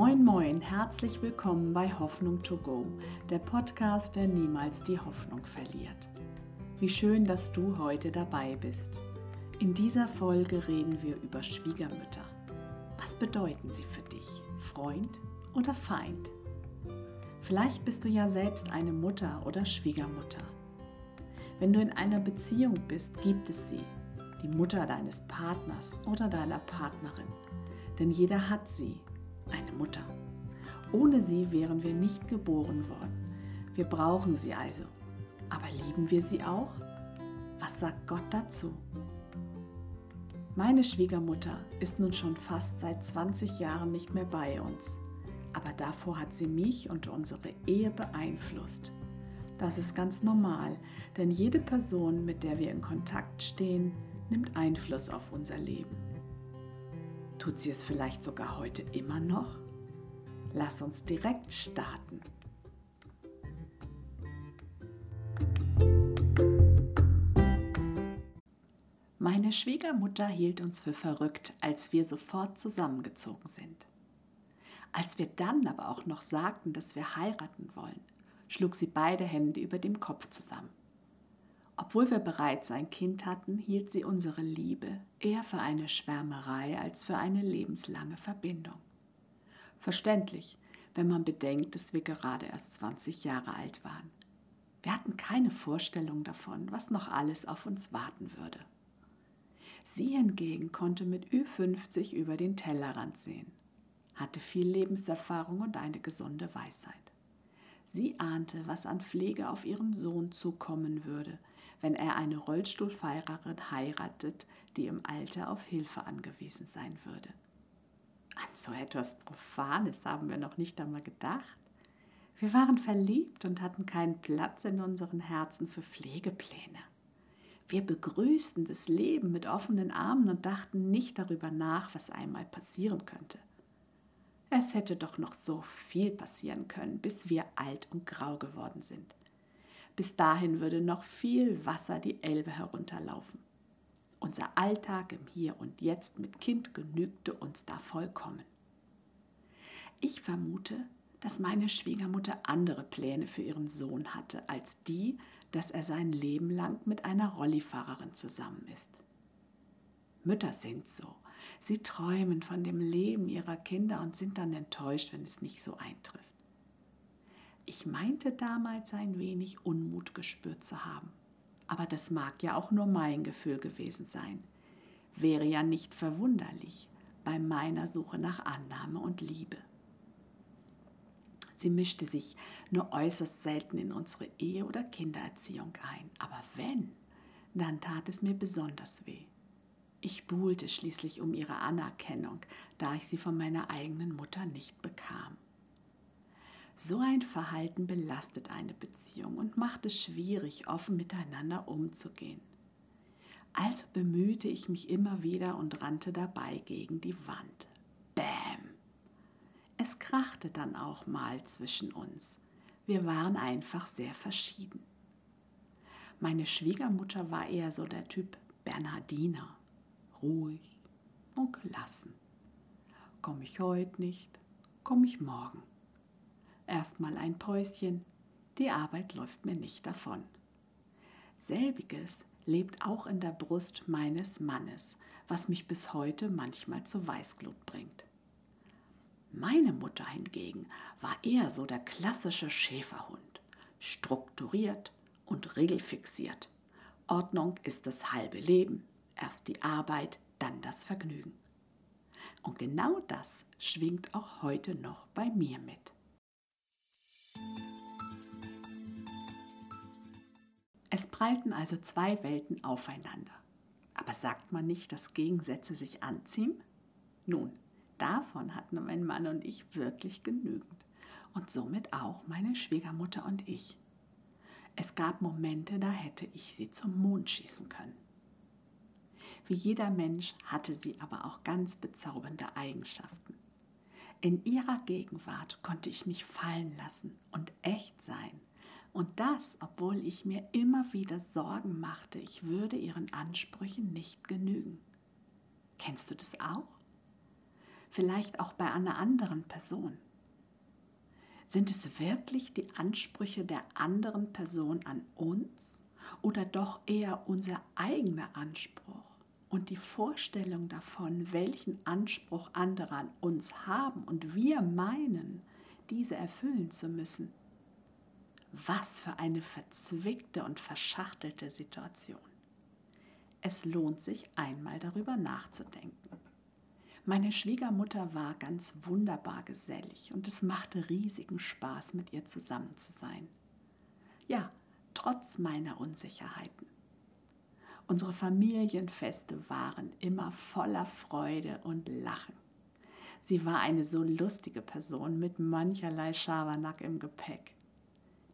Moin, moin, herzlich willkommen bei Hoffnung to Go, der Podcast, der niemals die Hoffnung verliert. Wie schön, dass du heute dabei bist. In dieser Folge reden wir über Schwiegermütter. Was bedeuten sie für dich? Freund oder Feind? Vielleicht bist du ja selbst eine Mutter oder Schwiegermutter. Wenn du in einer Beziehung bist, gibt es sie, die Mutter deines Partners oder deiner Partnerin. Denn jeder hat sie eine Mutter. Ohne sie wären wir nicht geboren worden. Wir brauchen sie also. Aber lieben wir sie auch? Was sagt Gott dazu? Meine Schwiegermutter ist nun schon fast seit 20 Jahren nicht mehr bei uns. Aber davor hat sie mich und unsere Ehe beeinflusst. Das ist ganz normal, denn jede Person, mit der wir in Kontakt stehen, nimmt Einfluss auf unser Leben. Tut sie es vielleicht sogar heute immer noch? Lass uns direkt starten. Meine Schwiegermutter hielt uns für verrückt, als wir sofort zusammengezogen sind. Als wir dann aber auch noch sagten, dass wir heiraten wollen, schlug sie beide Hände über dem Kopf zusammen. Obwohl wir bereits ein Kind hatten, hielt sie unsere Liebe eher für eine Schwärmerei als für eine lebenslange Verbindung. Verständlich, wenn man bedenkt, dass wir gerade erst 20 Jahre alt waren. Wir hatten keine Vorstellung davon, was noch alles auf uns warten würde. Sie hingegen konnte mit Ü50 über den Tellerrand sehen, hatte viel Lebenserfahrung und eine gesunde Weisheit. Sie ahnte, was an Pflege auf ihren Sohn zukommen würde, wenn er eine Rollstuhlfahrerin heiratet, die im Alter auf Hilfe angewiesen sein würde. An so etwas Profanes haben wir noch nicht einmal gedacht. Wir waren verliebt und hatten keinen Platz in unseren Herzen für Pflegepläne. Wir begrüßten das Leben mit offenen Armen und dachten nicht darüber nach, was einmal passieren könnte. Es hätte doch noch so viel passieren können, bis wir alt und grau geworden sind. Bis dahin würde noch viel Wasser die Elbe herunterlaufen. Unser Alltag im Hier und Jetzt mit Kind genügte uns da vollkommen. Ich vermute, dass meine Schwiegermutter andere Pläne für ihren Sohn hatte, als die, dass er sein Leben lang mit einer Rollifahrerin zusammen ist. Mütter sind so. Sie träumen von dem Leben ihrer Kinder und sind dann enttäuscht, wenn es nicht so eintrifft. Ich meinte damals ein wenig Unmut gespürt zu haben. Aber das mag ja auch nur mein Gefühl gewesen sein. Wäre ja nicht verwunderlich bei meiner Suche nach Annahme und Liebe. Sie mischte sich nur äußerst selten in unsere Ehe oder Kindererziehung ein. Aber wenn, dann tat es mir besonders weh. Ich buhlte schließlich um ihre Anerkennung, da ich sie von meiner eigenen Mutter nicht bekam. So ein Verhalten belastet eine Beziehung und macht es schwierig, offen miteinander umzugehen. Also bemühte ich mich immer wieder und rannte dabei gegen die Wand. Bäm! Es krachte dann auch mal zwischen uns. Wir waren einfach sehr verschieden. Meine Schwiegermutter war eher so der Typ Bernhardiner, ruhig und gelassen. Komme ich heute nicht, komme ich morgen. Erstmal ein Päuschen, die Arbeit läuft mir nicht davon. Selbiges lebt auch in der Brust meines Mannes, was mich bis heute manchmal zur Weißglut bringt. Meine Mutter hingegen war eher so der klassische Schäferhund, strukturiert und regelfixiert. Ordnung ist das halbe Leben, erst die Arbeit, dann das Vergnügen. Und genau das schwingt auch heute noch bei mir mit. Es prallten also zwei Welten aufeinander. Aber sagt man nicht, dass Gegensätze sich anziehen? Nun, davon hatten mein Mann und ich wirklich genügend. Und somit auch meine Schwiegermutter und ich. Es gab Momente, da hätte ich sie zum Mond schießen können. Wie jeder Mensch hatte sie aber auch ganz bezaubernde Eigenschaften. In ihrer Gegenwart konnte ich mich fallen lassen und echt sein. Und das, obwohl ich mir immer wieder Sorgen machte, ich würde ihren Ansprüchen nicht genügen. Kennst du das auch? vielleicht auch bei einer anderen Person? Sind es wirklich die Ansprüche der anderen Person an uns oder doch eher unser eigener Anspruch und die Vorstellung davon, welchen Anspruch andere an uns haben und wir meinen, diese erfüllen zu müssen? Was für eine verzwickte und verschachtelte Situation. Es lohnt sich einmal darüber nachzudenken. Meine Schwiegermutter war ganz wunderbar gesellig und es machte riesigen Spaß, mit ihr zusammen zu sein. Ja, trotz meiner Unsicherheiten. Unsere Familienfeste waren immer voller Freude und Lachen. Sie war eine so lustige Person mit mancherlei Schabernack im Gepäck.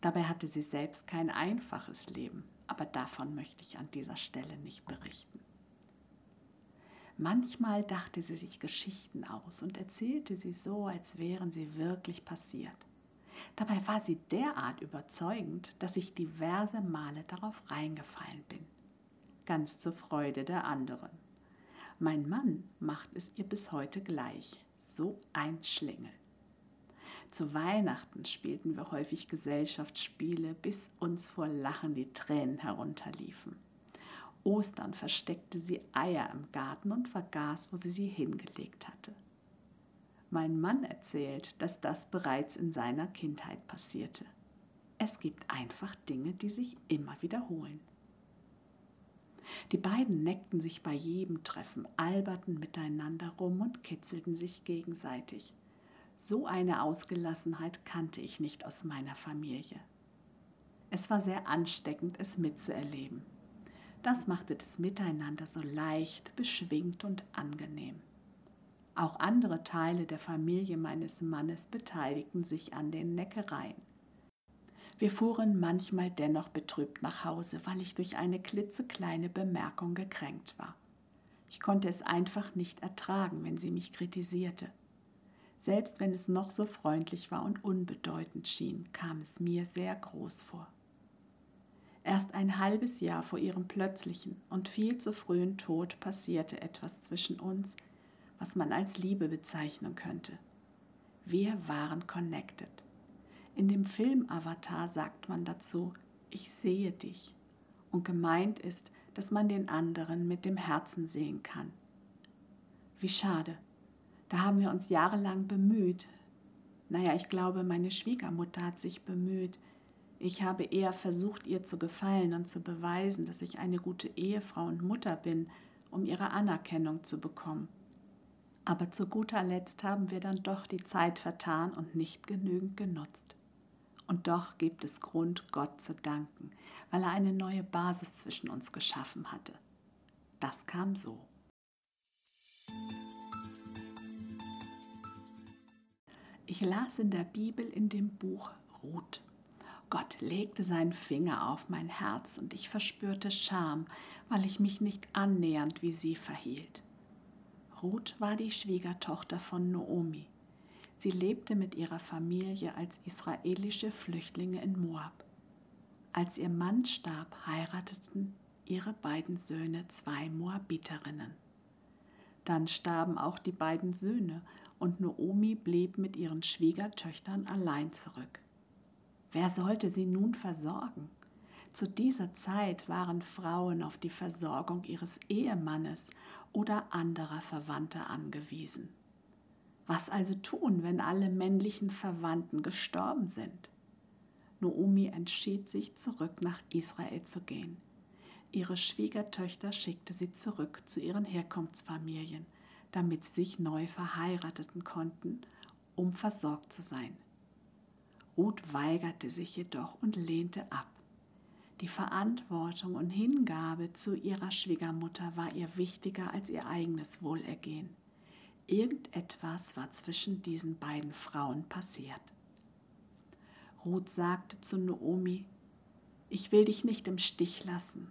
Dabei hatte sie selbst kein einfaches Leben, aber davon möchte ich an dieser Stelle nicht berichten. Manchmal dachte sie sich Geschichten aus und erzählte sie so, als wären sie wirklich passiert. Dabei war sie derart überzeugend, dass ich diverse Male darauf reingefallen bin. Ganz zur Freude der anderen. Mein Mann macht es ihr bis heute gleich. So ein Schlingel. Zu Weihnachten spielten wir häufig Gesellschaftsspiele, bis uns vor Lachen die Tränen herunterliefen. Ostern versteckte sie Eier im Garten und vergaß, wo sie sie hingelegt hatte. Mein Mann erzählt, dass das bereits in seiner Kindheit passierte. Es gibt einfach Dinge, die sich immer wiederholen. Die beiden neckten sich bei jedem Treffen, alberten miteinander rum und kitzelten sich gegenseitig. So eine Ausgelassenheit kannte ich nicht aus meiner Familie. Es war sehr ansteckend, es mitzuerleben. Das machte das Miteinander so leicht, beschwingt und angenehm. Auch andere Teile der Familie meines Mannes beteiligten sich an den Neckereien. Wir fuhren manchmal dennoch betrübt nach Hause, weil ich durch eine klitzekleine Bemerkung gekränkt war. Ich konnte es einfach nicht ertragen, wenn sie mich kritisierte. Selbst wenn es noch so freundlich war und unbedeutend schien, kam es mir sehr groß vor. Erst ein halbes Jahr vor ihrem plötzlichen und viel zu frühen Tod passierte etwas zwischen uns, was man als Liebe bezeichnen könnte. Wir waren connected. In dem Film Avatar sagt man dazu, ich sehe dich. Und gemeint ist, dass man den anderen mit dem Herzen sehen kann. Wie schade, da haben wir uns jahrelang bemüht. Naja, ich glaube, meine Schwiegermutter hat sich bemüht. Ich habe eher versucht, ihr zu gefallen und zu beweisen, dass ich eine gute Ehefrau und Mutter bin, um ihre Anerkennung zu bekommen. Aber zu guter Letzt haben wir dann doch die Zeit vertan und nicht genügend genutzt. Und doch gibt es Grund, Gott zu danken, weil er eine neue Basis zwischen uns geschaffen hatte. Das kam so. Ich las in der Bibel in dem Buch Ruth. Gott legte seinen Finger auf mein Herz und ich verspürte Scham, weil ich mich nicht annähernd wie sie verhielt. Ruth war die Schwiegertochter von Noomi. Sie lebte mit ihrer Familie als israelische Flüchtlinge in Moab. Als ihr Mann starb, heirateten ihre beiden Söhne zwei Moabiterinnen. Dann starben auch die beiden Söhne und Noomi blieb mit ihren Schwiegertöchtern allein zurück. Wer sollte sie nun versorgen? Zu dieser Zeit waren Frauen auf die Versorgung ihres Ehemannes oder anderer Verwandter angewiesen. Was also tun, wenn alle männlichen Verwandten gestorben sind? Noomi entschied sich, zurück nach Israel zu gehen. Ihre Schwiegertöchter schickte sie zurück zu ihren Herkunftsfamilien, damit sie sich neu verheirateten konnten, um versorgt zu sein. Ruth weigerte sich jedoch und lehnte ab. Die Verantwortung und Hingabe zu ihrer Schwiegermutter war ihr wichtiger als ihr eigenes Wohlergehen. Irgendetwas war zwischen diesen beiden Frauen passiert. Ruth sagte zu Noomi, ich will dich nicht im Stich lassen.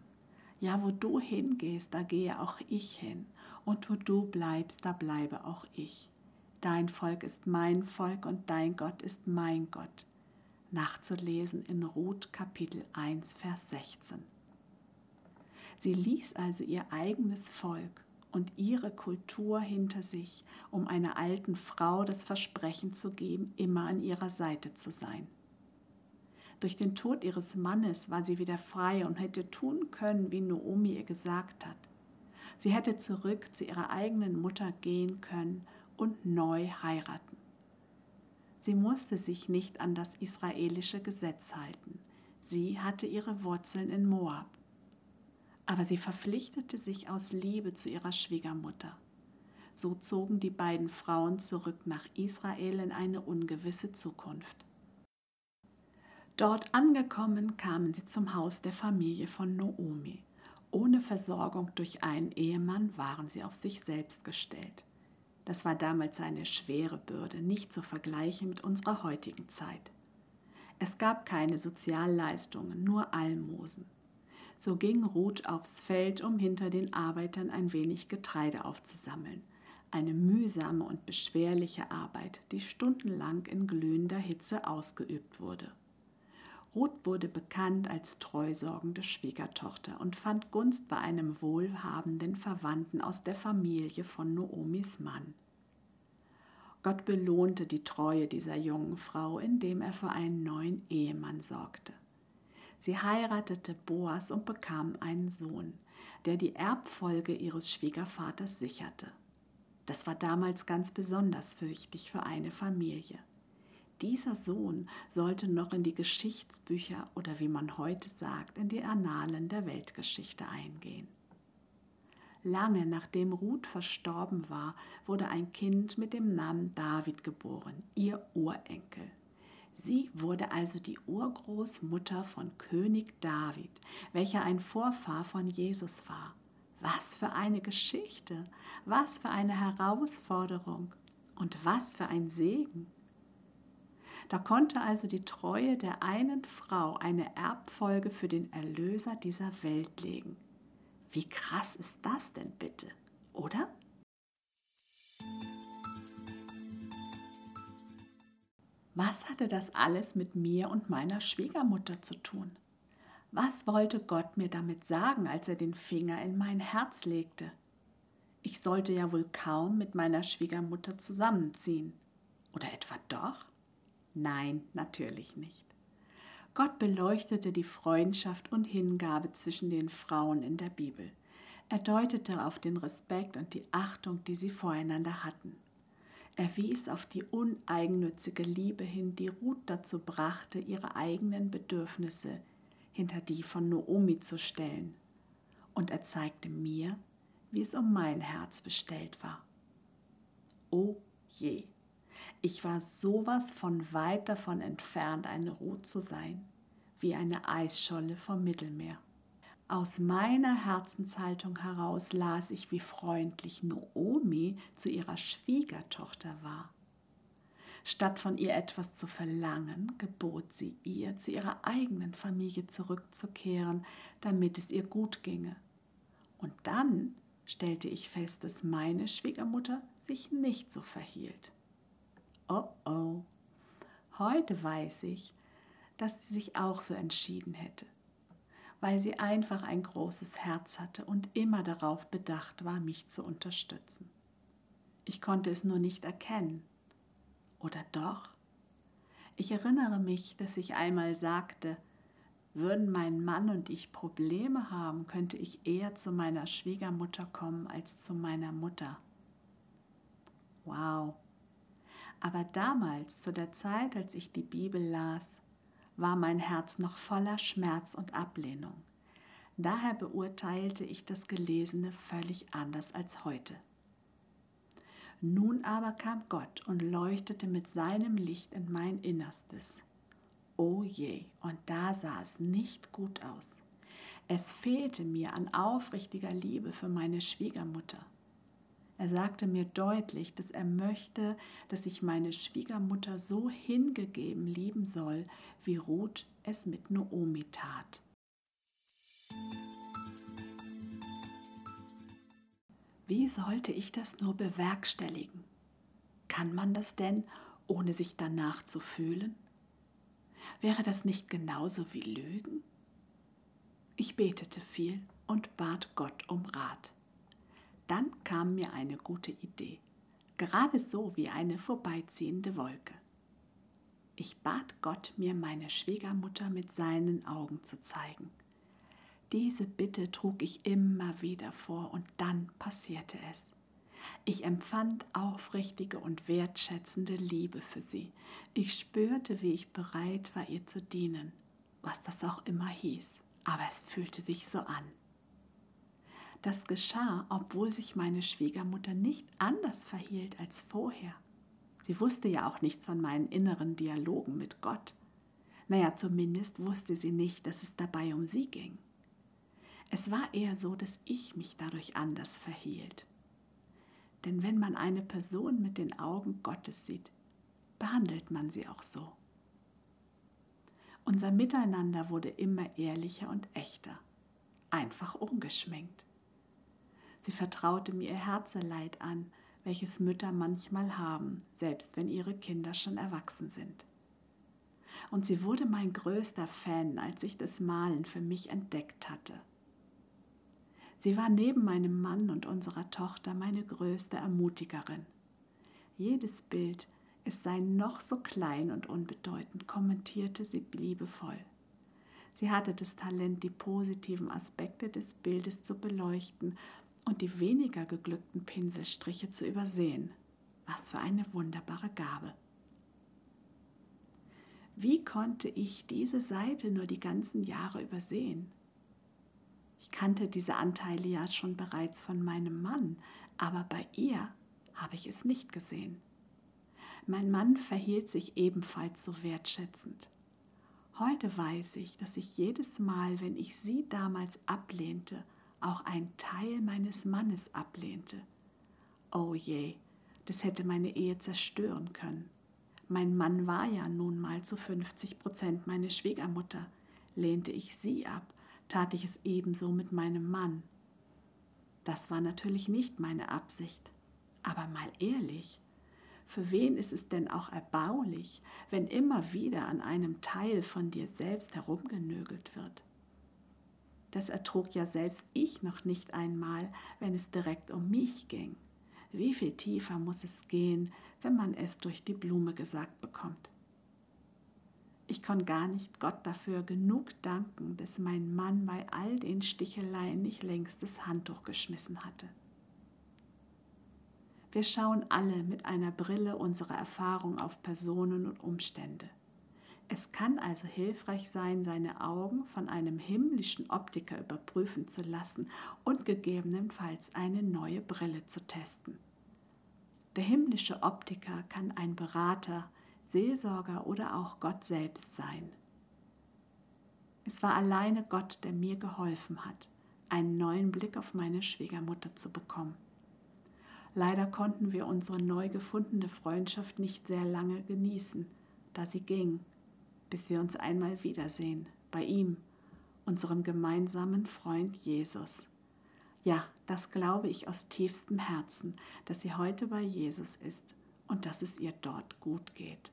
Ja, wo du hingehst, da gehe auch ich hin, und wo du bleibst, da bleibe auch ich. Dein Volk ist mein Volk und dein Gott ist mein Gott. Nachzulesen in Ruth Kapitel 1, Vers 16. Sie ließ also ihr eigenes Volk und ihre Kultur hinter sich, um einer alten Frau das Versprechen zu geben, immer an ihrer Seite zu sein. Durch den Tod ihres Mannes war sie wieder frei und hätte tun können, wie Noomi ihr gesagt hat. Sie hätte zurück zu ihrer eigenen Mutter gehen können und neu heiraten. Sie musste sich nicht an das israelische Gesetz halten. Sie hatte ihre Wurzeln in Moab. Aber sie verpflichtete sich aus Liebe zu ihrer Schwiegermutter. So zogen die beiden Frauen zurück nach Israel in eine ungewisse Zukunft. Dort angekommen kamen sie zum Haus der Familie von Noomi. Ohne Versorgung durch einen Ehemann waren sie auf sich selbst gestellt. Das war damals eine schwere Bürde, nicht zu vergleichen mit unserer heutigen Zeit. Es gab keine Sozialleistungen, nur Almosen. So ging Ruth aufs Feld, um hinter den Arbeitern ein wenig Getreide aufzusammeln. Eine mühsame und beschwerliche Arbeit, die stundenlang in glühender Hitze ausgeübt wurde. Ruth wurde bekannt als treusorgende Schwiegertochter und fand Gunst bei einem wohlhabenden Verwandten aus der Familie von Noomis Mann. Gott belohnte die Treue dieser jungen Frau, indem er für einen neuen Ehemann sorgte. Sie heiratete Boas und bekam einen Sohn, der die Erbfolge ihres Schwiegervaters sicherte. Das war damals ganz besonders wichtig für eine Familie. Dieser Sohn sollte noch in die Geschichtsbücher oder wie man heute sagt, in die Annalen der Weltgeschichte eingehen. Lange nachdem Ruth verstorben war, wurde ein Kind mit dem Namen David geboren, ihr Urenkel. Sie wurde also die Urgroßmutter von König David, welcher ein Vorfahr von Jesus war. Was für eine Geschichte, was für eine Herausforderung und was für ein Segen. Da konnte also die Treue der einen Frau eine Erbfolge für den Erlöser dieser Welt legen. Wie krass ist das denn bitte, oder? Was hatte das alles mit mir und meiner Schwiegermutter zu tun? Was wollte Gott mir damit sagen, als er den Finger in mein Herz legte? Ich sollte ja wohl kaum mit meiner Schwiegermutter zusammenziehen. Oder etwa doch? Nein, natürlich nicht. Gott beleuchtete die Freundschaft und Hingabe zwischen den Frauen in der Bibel. Er deutete auf den Respekt und die Achtung, die sie voreinander hatten. Er wies auf die uneigennützige Liebe hin, die Ruth dazu brachte, ihre eigenen Bedürfnisse hinter die von Noomi zu stellen. Und er zeigte mir, wie es um mein Herz bestellt war. O je! Ich war sowas von weit davon entfernt, eine Ruth zu sein, wie eine Eisscholle vom Mittelmeer. Aus meiner Herzenshaltung heraus las ich, wie freundlich Noomi zu ihrer Schwiegertochter war. Statt von ihr etwas zu verlangen, gebot sie ihr, zu ihrer eigenen Familie zurückzukehren, damit es ihr gut ginge. Und dann stellte ich fest, dass meine Schwiegermutter sich nicht so verhielt oh oh, heute weiß ich, dass sie sich auch so entschieden hätte, weil sie einfach ein großes Herz hatte und immer darauf bedacht war, mich zu unterstützen. Ich konnte es nur nicht erkennen. Oder doch? Ich erinnere mich, dass ich einmal sagte, würden mein Mann und ich Probleme haben, könnte ich eher zu meiner Schwiegermutter kommen als zu meiner Mutter. Wow, aber damals, zu der Zeit, als ich die Bibel las, war mein Herz noch voller Schmerz und Ablehnung. Daher beurteilte ich das Gelesene völlig anders als heute. Nun aber kam Gott und leuchtete mit seinem Licht in mein Innerstes. Oh je, und da sah es nicht gut aus. Es fehlte mir an aufrichtiger Liebe für meine Schwiegermutter. Er sagte mir deutlich, dass er möchte, dass ich meine Schwiegermutter so hingegeben lieben soll, wie Ruth es mit Noomi tat. Wie sollte ich das nur bewerkstelligen? Kann man das denn, ohne sich danach zu fühlen? Wäre das nicht genauso wie Lügen? Ich betete viel und bat Gott um Rat. Dann kam mir eine gute Idee, gerade so wie eine vorbeiziehende Wolke. Ich bat Gott, mir meine Schwiegermutter mit seinen Augen zu zeigen. Diese Bitte trug ich immer wieder vor und dann passierte es. Ich empfand aufrichtige und wertschätzende Liebe für sie. Ich spürte, wie ich bereit war, ihr zu dienen, was das auch immer hieß, aber es fühlte sich so an. Das geschah, obwohl sich meine Schwiegermutter nicht anders verhielt als vorher. Sie wusste ja auch nichts von meinen inneren Dialogen mit Gott. Naja, zumindest wusste sie nicht, dass es dabei um sie ging. Es war eher so, dass ich mich dadurch anders verhielt. Denn wenn man eine Person mit den Augen Gottes sieht, behandelt man sie auch so. Unser Miteinander wurde immer ehrlicher und echter, einfach ungeschminkt. Sie vertraute mir ihr Herzeleid an, welches Mütter manchmal haben, selbst wenn ihre Kinder schon erwachsen sind. Und sie wurde mein größter Fan, als ich das Malen für mich entdeckt hatte. Sie war neben meinem Mann und unserer Tochter meine größte Ermutigerin. Jedes Bild, es sei noch so klein und unbedeutend, kommentierte sie liebevoll. Sie hatte das Talent, die positiven Aspekte des Bildes zu beleuchten und die weniger geglückten Pinselstriche zu übersehen. Was für eine wunderbare Gabe. Wie konnte ich diese Seite nur die ganzen Jahre übersehen? Ich kannte diese Anteile ja schon bereits von meinem Mann, aber bei ihr habe ich es nicht gesehen. Mein Mann verhielt sich ebenfalls so wertschätzend. Heute weiß ich, dass ich jedes Mal, wenn ich sie damals ablehnte, auch ein Teil meines Mannes ablehnte. Oh je, das hätte meine Ehe zerstören können. Mein Mann war ja nun mal zu 50 Prozent meine Schwiegermutter. Lehnte ich sie ab, tat ich es ebenso mit meinem Mann. Das war natürlich nicht meine Absicht. Aber mal ehrlich, für wen ist es denn auch erbaulich, wenn immer wieder an einem Teil von dir selbst herumgenögelt wird? Das ertrug ja selbst ich noch nicht einmal, wenn es direkt um mich ging. Wie viel tiefer muss es gehen, wenn man es durch die Blume gesagt bekommt? Ich kann gar nicht Gott dafür genug danken, dass mein Mann bei all den Sticheleien nicht längst das Handtuch geschmissen hatte. Wir schauen alle mit einer Brille unserer Erfahrung auf Personen und Umstände. Es kann also hilfreich sein, seine Augen von einem himmlischen Optiker überprüfen zu lassen und gegebenenfalls eine neue Brille zu testen. Der himmlische Optiker kann ein Berater, Seelsorger oder auch Gott selbst sein. Es war alleine Gott, der mir geholfen hat, einen neuen Blick auf meine Schwiegermutter zu bekommen. Leider konnten wir unsere neu gefundene Freundschaft nicht sehr lange genießen, da sie ging, bis wir uns einmal wiedersehen, bei ihm, unserem gemeinsamen Freund Jesus. Ja, das glaube ich aus tiefstem Herzen, dass sie heute bei Jesus ist und dass es ihr dort gut geht.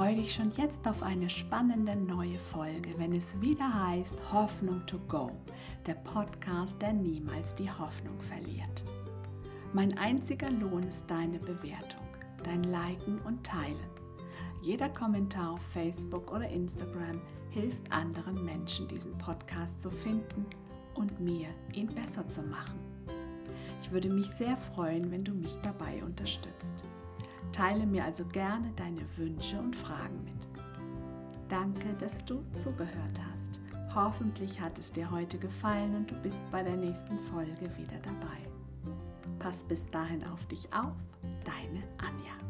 freue dich schon jetzt auf eine spannende neue Folge, wenn es wieder heißt Hoffnung to Go, der Podcast, der niemals die Hoffnung verliert. Mein einziger Lohn ist deine Bewertung, dein Liken und Teilen. Jeder Kommentar auf Facebook oder Instagram hilft anderen Menschen, diesen Podcast zu finden und mir, ihn besser zu machen. Ich würde mich sehr freuen, wenn du mich dabei unterstützt. Teile mir also gerne deine Wünsche und Fragen mit. Danke, dass du zugehört hast. Hoffentlich hat es dir heute gefallen und du bist bei der nächsten Folge wieder dabei. Pass bis dahin auf dich auf, deine Anja.